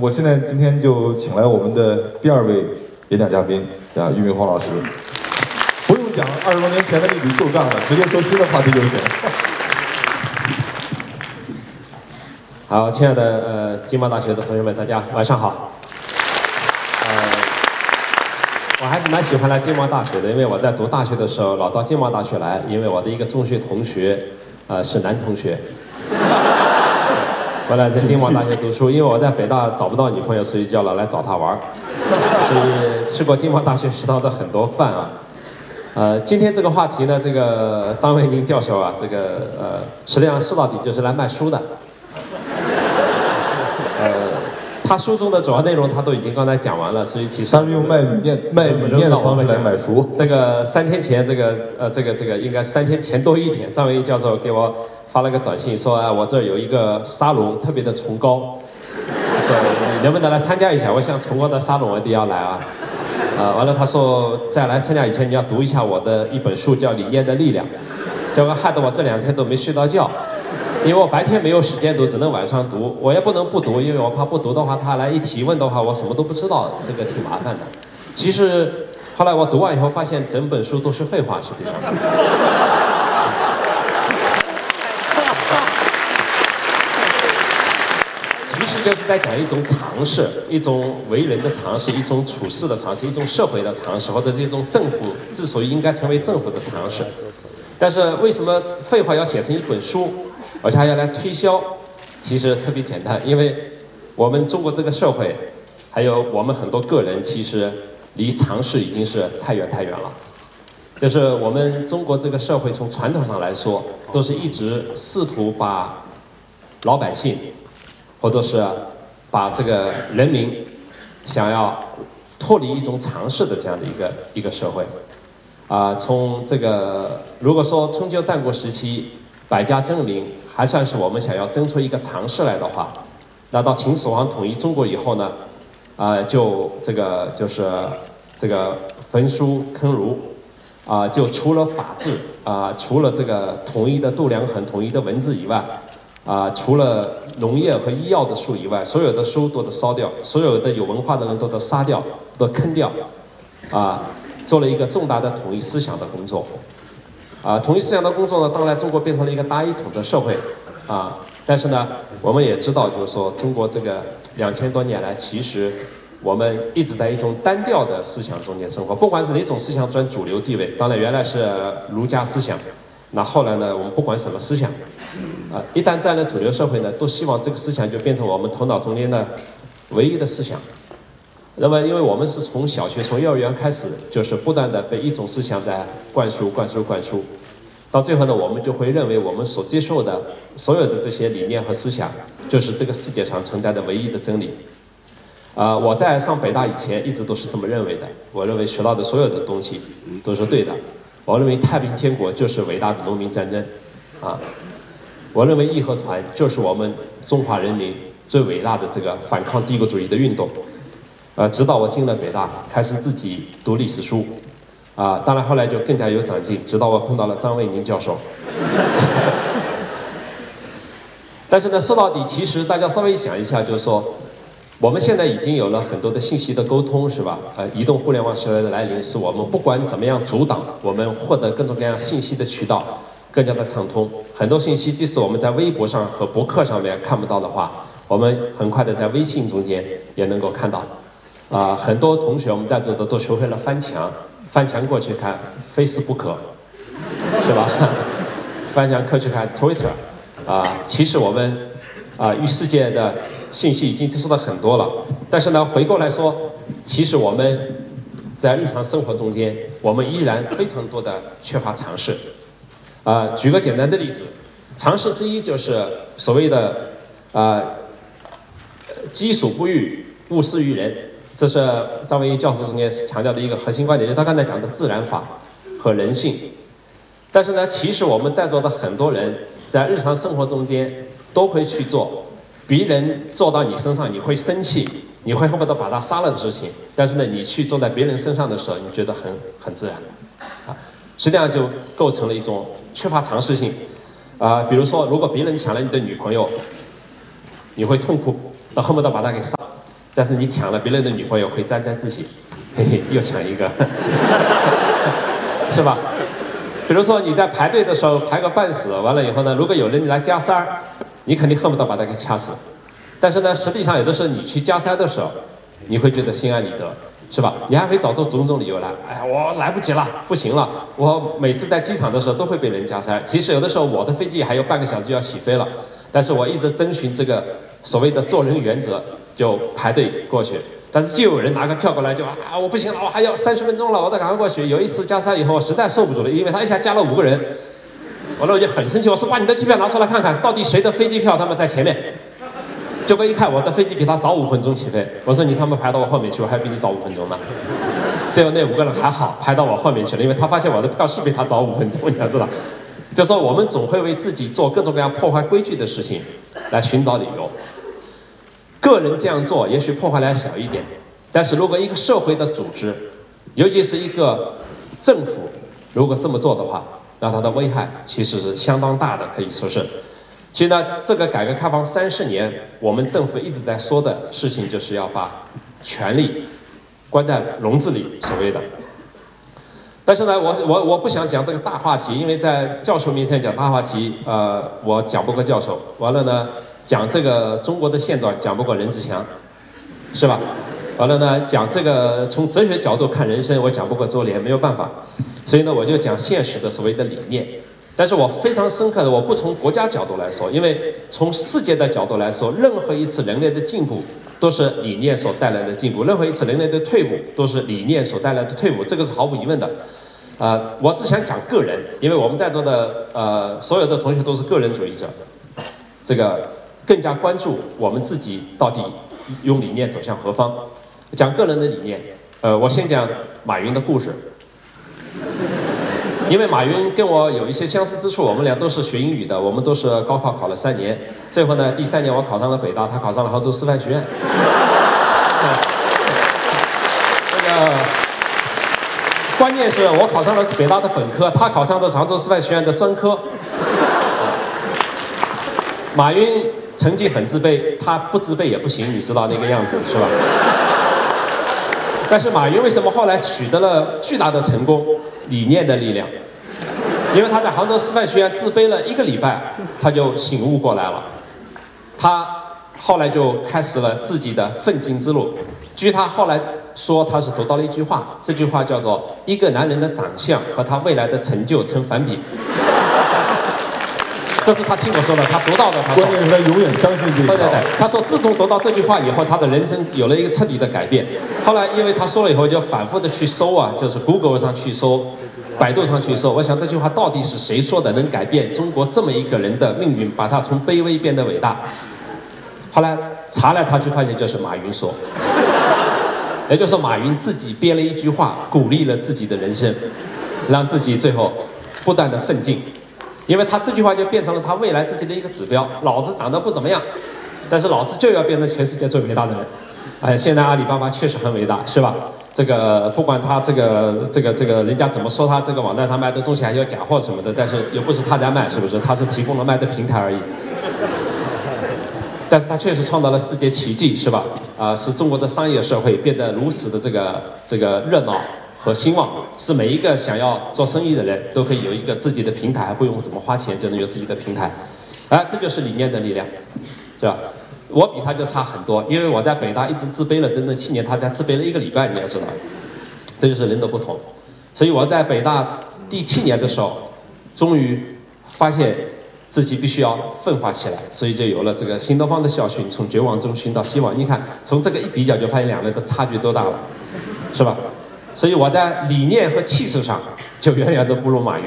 我现在今天就请来我们的第二位演讲嘉宾啊，俞敏洪老师。不用讲二十多年前的历史旧账了，直接说新的话题就行。好，亲爱的呃金茂大学的同学们，大家晚上好。呃，我还是蛮喜欢来金茂大学的，因为我在读大学的时候老到金茂大学来，因为我的一个中学同学，呃是男同学。回来在清华大学读书，因为我在北大找不到女朋友，所以叫了来找她玩儿。所以吃过清华大学食堂的很多饭啊。呃，今天这个话题呢，这个张维宁教授啊，这个呃，实际上说到底就是来卖书的。呃，他书中的主要内容他都已经刚才讲完了，所以其实他是用卖理念、卖理念的方式来买书。这个三天前，这个呃，这个这个应该三天前多一点，张维宁教授给我。发了个短信说啊，我这儿有一个沙龙，特别的崇高，说你能不能来参加一下？我想崇高的沙龙我一定要来啊。啊，完了他说在来参加以前你要读一下我的一本书，叫《理念的力量》，结果害得我这两天都没睡到觉，因为我白天没有时间读，只能晚上读。我也不能不读，因为我怕不读的话，他来一提问的话，我什么都不知道，这个挺麻烦的。其实后来我读完以后发现，整本书都是废话，实际上。就是在讲一种常识，一种为人的常识，一种处事的常识，一种社会的常识，或者这种政府之所以应该成为政府的常识。但是为什么废话要写成一本书，而且还要来推销？其实特别简单，因为我们中国这个社会，还有我们很多个人，其实离常识已经是太远太远了。就是我们中国这个社会从传统上来说，都是一直试图把老百姓。或者是把这个人民想要脱离一种常识的这样的一个一个社会，啊，从这个如果说春秋战国时期百家争鸣还算是我们想要争出一个常识来的话，那到秦始皇统一中国以后呢，啊，就这个就是这个焚书坑儒，啊，就除了法治啊，除了这个统一的度量衡、统一的文字以外。啊，除了农业和医药的书以外，所有的书都得烧掉，所有的有文化的人都得杀掉，都坑掉，啊，做了一个重大的统一思想的工作，啊，统一思想的工作呢，当然中国变成了一个大一统的社会，啊，但是呢，我们也知道，就是说中国这个两千多年来，其实我们一直在一种单调的思想中间生活，不管是哪种思想占主流地位，当然原来是儒家思想。那后来呢？我们不管什么思想，啊，一旦占了主流社会呢，都希望这个思想就变成我们头脑中间的唯一的思想。那么，因为我们是从小学、从幼儿园开始，就是不断的被一种思想在灌输、灌输、灌输，到最后呢，我们就会认为我们所接受的所有的这些理念和思想，就是这个世界上存在的唯一的真理。啊，我在上北大以前一直都是这么认为的。我认为学到的所有的东西都是对的。我认为太平天国就是伟大的农民战争，啊，我认为义和团就是我们中华人民最伟大的这个反抗帝国主义的运动，呃，直到我进了北大，开始自己读历史书，啊，当然后来就更加有长进，直到我碰到了张卫宁教授。但是呢，说到底，其实大家稍微想一下，就是说。我们现在已经有了很多的信息的沟通，是吧？呃，移动互联网时代的来临，使我们不管怎么样阻挡我们获得各种各样信息的渠道更加的畅通。很多信息即使我们在微博上和博客上面看不到的话，我们很快的在微信中间也能够看到。啊，很多同学我们在座的都学会了翻墙，翻墙过去看 Facebook，是吧？翻墙过去看 Twitter，啊，其实我们啊与世界的。信息已经接触到很多了，但是呢，回过来说，其实我们在日常生活中间，我们依然非常多的缺乏尝试。啊，举个简单的例子，尝试之一就是所谓的啊，己所不欲，勿施于人，这是张维一教授中间强调的一个核心观点，就是他刚才讲的自然法和人性。但是呢，其实我们在座的很多人在日常生活中间都会去做。别人做到你身上，你会生气，你会恨不得把他杀了的事情。但是呢，你去做在别人身上的时候，你觉得很很自然，啊，实际上就构成了一种缺乏常识性，啊，比如说，如果别人抢了你的女朋友，你会痛苦，到恨不得把他给杀。但是你抢了别人的女朋友会沾沾自喜，嘿嘿，又抢一个，是吧？比如说你在排队的时候排个半死，完了以后呢，如果有人来加塞儿，你肯定恨不得把他给掐死。但是呢，实际上有的时候你去加塞的时候，你会觉得心安理得，是吧？你还会找出种种理由来，哎呀，我来不及了，不行了。我每次在机场的时候都会被人加塞，其实有的时候我的飞机还有半个小时就要起飞了，但是我一直遵循这个所谓的做人原则，就排队过去。但是就有人拿个票过来就啊，我不行了，我还要三十分钟了，我得赶快过去。有一次加塞以后，我实在受不住了，因为他一下加了五个人，完了我就很生气，我说把你的机票拿出来看看，到底谁的飞机票他们在前面。结果一看我的飞机比他早五分钟起飞，我说你他妈排到我后面去，我还比你早五分钟呢。最后那五个人还好排到我后面去了，因为他发现我的票是比他早五分钟，你要知道。就说我们总会为自己做各种各样破坏规矩的事情来寻找理由。个人这样做也许破坏量小一点，但是如果一个社会的组织，尤其是一个政府，如果这么做的话，那它的危害其实是相当大的，可以说是。其实呢，这个改革开放三十年，我们政府一直在说的事情，就是要把权力关在笼子里，所谓的。但是呢，我我我不想讲这个大话题，因为在教授面前讲大话题，呃，我讲不过教授。完了呢。讲这个中国的现状讲不过任志强，是吧？完了呢，讲这个从哲学角度看人生，我讲不过周濂，没有办法。所以呢，我就讲现实的所谓的理念。但是我非常深刻的，我不从国家角度来说，因为从世界的角度来说，任何一次人类的进步都是理念所带来的进步，任何一次人类的退步都是理念所带来的退步，这个是毫无疑问的。啊，我只想讲个人，因为我们在座的呃所有的同学都是个人主义者，这个。更加关注我们自己到底用理念走向何方，讲个人的理念。呃，我先讲马云的故事，因为马云跟我有一些相似之处，我们俩都是学英语的，我们都是高考考了三年，最后呢第三年我考上了北大，他考上了杭州师范学院。这个关键是我考上的是北大的本科，他考上的是杭州师范学院的专科。马云。成绩很自卑，他不自卑也不行，你知道那个样子是吧？但是马云为什么后来取得了巨大的成功？理念的力量，因为他在杭州师范学院自卑了一个礼拜，他就醒悟过来了，他后来就开始了自己的奋进之路。据他后来说，他是读到了一句话，这句话叫做“一个男人的长相和他未来的成就成反比”。这是他亲口说的，他读到的。关键是他永远相信这句话。对对对，他说自从读到这句话以后，他的人生有了一个彻底的改变。后来因为他说了以后，就反复的去搜啊，就是 Google 上去搜，百度上去搜。我想这句话到底是谁说的，能改变中国这么一个人的命运，把他从卑微变得伟大？后来查来查去，发现就是马云说，也就是马云自己编了一句话，鼓励了自己的人生，让自己最后不断的奋进。因为他这句话就变成了他未来自己的一个指标。老子长得不怎么样，但是老子就要变成全世界最伟大的人。哎，现在阿里巴巴确实很伟大，是吧？这个不管他这个这个这个人家怎么说他这个网站上卖的东西还有假货什么的，但是又不是他在卖，是不是？他是提供了卖的平台而已。但是他确实创造了世界奇迹，是吧？啊，使中国的商业社会变得如此的这个这个热闹。和兴旺是每一个想要做生意的人都可以有一个自己的平台，不用怎么花钱就能有自己的平台，哎，这就是理念的力量，是吧？我比他就差很多，因为我在北大一直自卑了整整七年，他才自卑了一个礼拜，你要知道，这就是人的不同。所以我在北大第七年的时候，终于发现自己必须要奋发起来，所以就有了这个新东方的校训：从绝望中寻到希望。你看，从这个一比较，就发现两人的差距多大了，是吧？所以我在理念和气势上就远远都不如马云，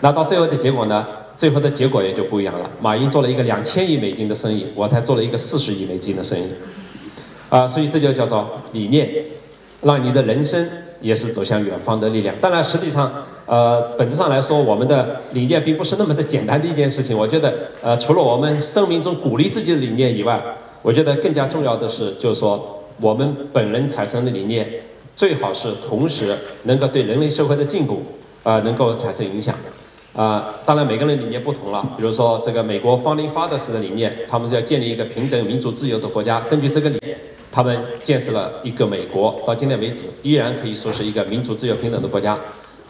那到最后的结果呢？最后的结果也就不一样了。马云做了一个两千亿美金的生意，我才做了一个四十亿美金的生意，啊，所以这就叫做理念，让你的人生也是走向远方的力量。当然，实际上，呃，本质上来说，我们的理念并不是那么的简单的一件事情。我觉得，呃，除了我们生命中鼓励自己的理念以外，我觉得更加重要的是，就是说我们本人产生的理念。最好是同时能够对人类社会的进步，啊，能够产生影响，啊，当然每个人理念不同了。比如说这个美国 Founding Fathers 的理念，他们是要建立一个平等、民主、自由的国家。根据这个理念，他们建设了一个美国，到今天为止依然可以说是一个民主、自由、平等的国家。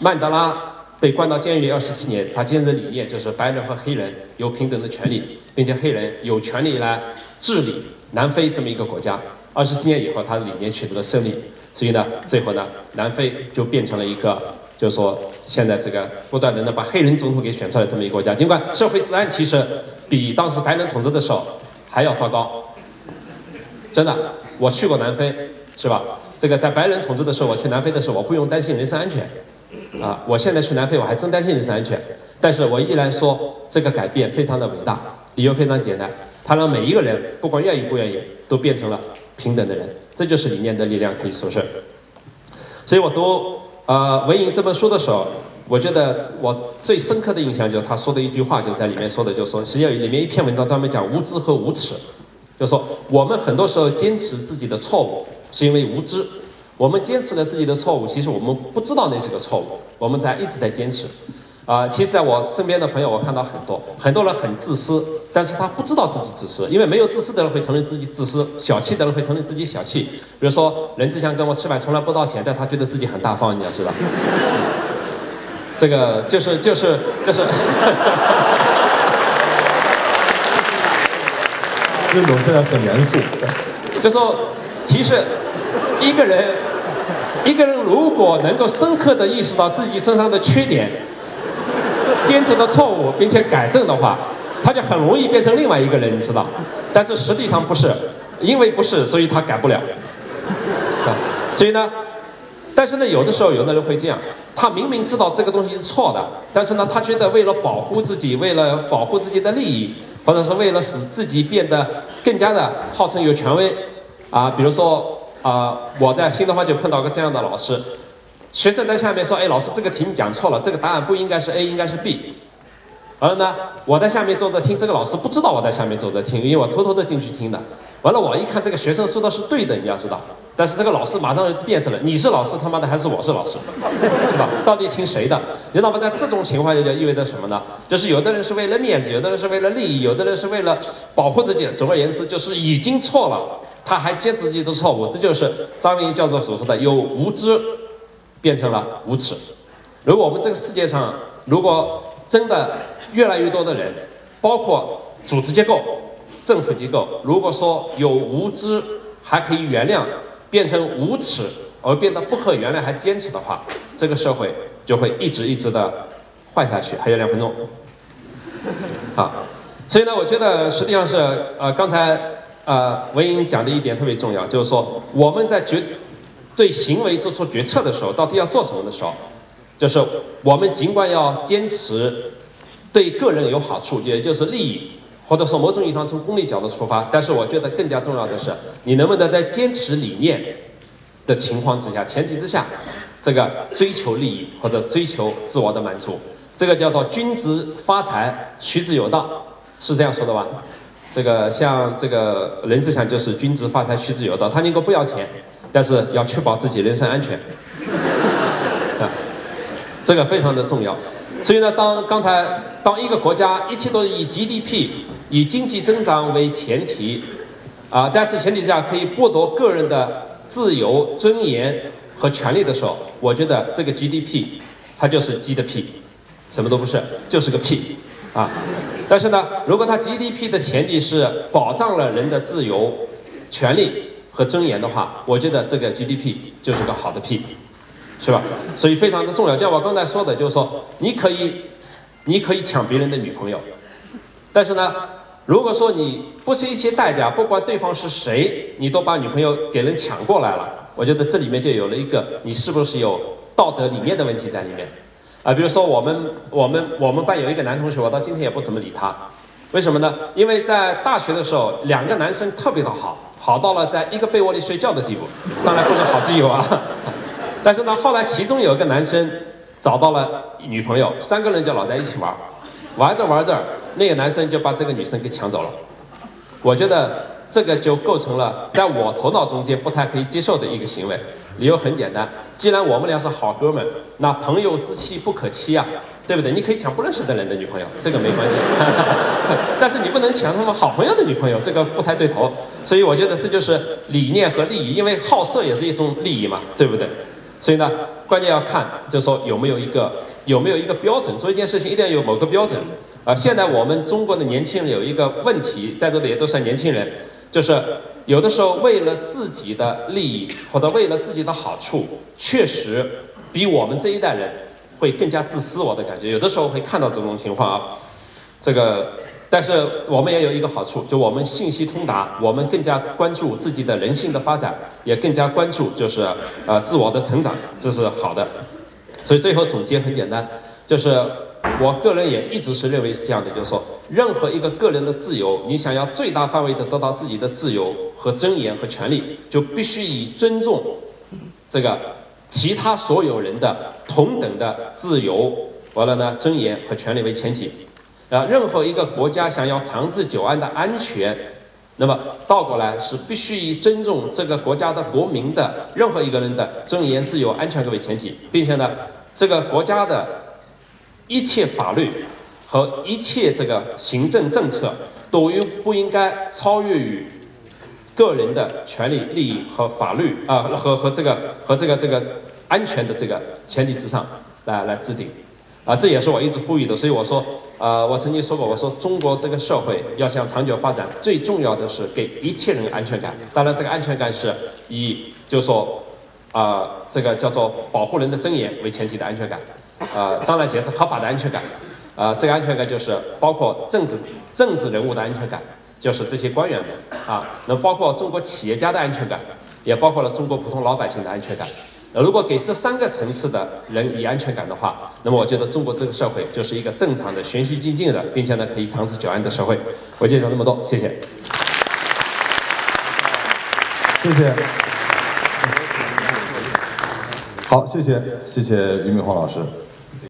曼德拉被关到监狱二十七年，他坚持的理念就是白人和黑人有平等的权利，并且黑人有权利来治理南非这么一个国家。二十七年以后，他的理念取得了胜利，所以呢，最后呢，南非就变成了一个，就是说现在这个不断的能把黑人总统给选出来这么一个国家。尽管社会治安其实比当时白人统治的时候还要糟糕，真的，我去过南非，是吧？这个在白人统治的时候，我去南非的时候，我不用担心人身安全，啊，我现在去南非，我还真担心人身安全。但是我依然说，这个改变非常的伟大，理由非常简单，它让每一个人，不管愿意不愿意，都变成了。平等的人，这就是理念的力量，可以说是。所以我读呃文莹这本书的时候，我觉得我最深刻的印象就是他说的一句话，就在里面说的，就说实际上里面一篇文章专门讲无知和无耻，就说我们很多时候坚持自己的错误，是因为无知。我们坚持了自己的错误，其实我们不知道那是个错误，我们在一直在坚持。啊，其实在我身边的朋友，我看到很多很多人很自私，但是他不知道自己自私，因为没有自私的人会承认自己自私，小气的人会承认自己小气。比如说，任志强跟我吃饭从来不道歉，但他觉得自己很大方，你要知道。这个就是就是就是。任总现在很严肃。就说，其实一个人一个人如果能够深刻的意识到自己身上的缺点。坚持的错误，并且改正的话，他就很容易变成另外一个人，你知道？但是实际上不是，因为不是，所以他改不了。所以呢，但是呢，有的时候有的人会这样，他明明知道这个东西是错的，但是呢，他觉得为了保护自己，为了保护自己的利益，或者是为了使自己变得更加的号称有权威，啊，比如说啊，我在新东方就碰到个这样的老师。学生在下面说：“哎，老师，这个题目讲错了，这个答案不应该是 A，应该是 B。”完了呢，我在下面坐着听，这个老师不知道我在下面坐着听，因为我偷偷的进去听的。完了，我一看这个学生说的是对的，你要知道，但是这个老师马上就变色了：“你是老师他妈的还是我是老师？是吧？到底听谁的？你知道吗？在这种情况下就意味着什么呢？就是有的人是为了面子，有的人是为了利益，有的人是为了保护自己。总而言之，就是已经错了，他还坚持自己的错误，这就是张文教授所说的有无知。”变成了无耻。如果我们这个世界上，如果真的越来越多的人，包括组织结构、政府机构，如果说有无知还可以原谅，变成无耻而变得不可原谅还坚持的话，这个社会就会一直一直的坏下去。还有两分钟，好，所以呢，我觉得实际上是呃，刚才呃文英讲的一点特别重要，就是说我们在决。对行为做出决策的时候，到底要做什么的时候，就是我们尽管要坚持对个人有好处，也就是利益，或者说某种意义上从功利角度出发，但是我觉得更加重要的是，你能不能在坚持理念的情况之下、前提之下，这个追求利益或者追求自我的满足，这个叫做君子发财，取之有道，是这样说的吧？这个像这个任志强就是君子发财，取之有道，他宁可不要钱。但是要确保自己人身安全，啊，这个非常的重要。所以呢，当刚才当一个国家一切都以 GDP 以经济增长为前提，啊，在此前提下可以剥夺个人的自由、尊严和权利的时候，我觉得这个 GDP 它就是鸡的屁，什么都不是，就是个屁，啊。但是呢，如果它 GDP 的前提是保障了人的自由、权利。和尊严的话，我觉得这个 GDP 就是个好的 P，是吧？所以非常的重要。就像我刚才说的，就是说你可以，你可以抢别人的女朋友，但是呢，如果说你不惜一切代价，不管对方是谁，你都把女朋友给人抢过来了，我觉得这里面就有了一个你是不是有道德理念的问题在里面啊？比如说我们我们我们班有一个男同学，我到今天也不怎么理他，为什么呢？因为在大学的时候，两个男生特别的好。好到了在一个被窝里睡觉的地步，当然不是好基友啊。但是呢，后来其中有一个男生找到了女朋友，三个人就老在一起玩，玩着玩着，那个男生就把这个女生给抢走了。我觉得这个就构成了在我头脑中间不太可以接受的一个行为。理由很简单，既然我们俩是好哥们，那朋友之妻不可欺啊，对不对？你可以抢不认识的人的女朋友，这个没关系，但是你不能抢他们好朋友的女朋友，这个不太对头。所以我觉得这就是理念和利益，因为好色也是一种利益嘛，对不对？所以呢，关键要看，就是说有没有一个有没有一个标准，做一件事情一定要有某个标准。啊，现在我们中国的年轻人有一个问题，在座的也都是年轻人，就是有的时候为了自己的利益或者为了自己的好处，确实比我们这一代人会更加自私。我的感觉，有的时候会看到这种情况啊。这个，但是我们也有一个好处，就我们信息通达，我们更加关注自己的人性的发展，也更加关注就是呃自我的成长，这是好的。所以最后总结很简单，就是。我个人也一直是认为是这样的，就是说，任何一个个人的自由，你想要最大范围的得到自己的自由和尊严和权利，就必须以尊重这个其他所有人的同等的自由，完了呢，尊严和权利为前提。啊，任何一个国家想要长治久安的安全，那么倒过来是必须以尊重这个国家的国民的任何一个人的尊严、自由、安全作为前提，并且呢，这个国家的。一切法律和一切这个行政政策都应不应该超越于个人的权利、利益和法律啊 和和这个和这个这个安全的这个前提之上来来制定啊，这也是我一直呼吁的。所以我说，呃，我曾经说过，我说中国这个社会要想长久发展，最重要的是给一切人安全感。当然，这个安全感是以就说啊，这个叫做保护人的尊严为前提的安全感。呃，当然也是合法的安全感，呃，这个安全感就是包括政治政治人物的安全感，就是这些官员们啊，那包括中国企业家的安全感，也包括了中国普通老百姓的安全感。呃，如果给这三个层次的人以安全感的话，那么我觉得中国这个社会就是一个正常的、循序渐进的，并且呢可以长治久安的社会。我介绍那么多，谢谢。谢谢。好，谢谢，谢谢俞敏洪老师。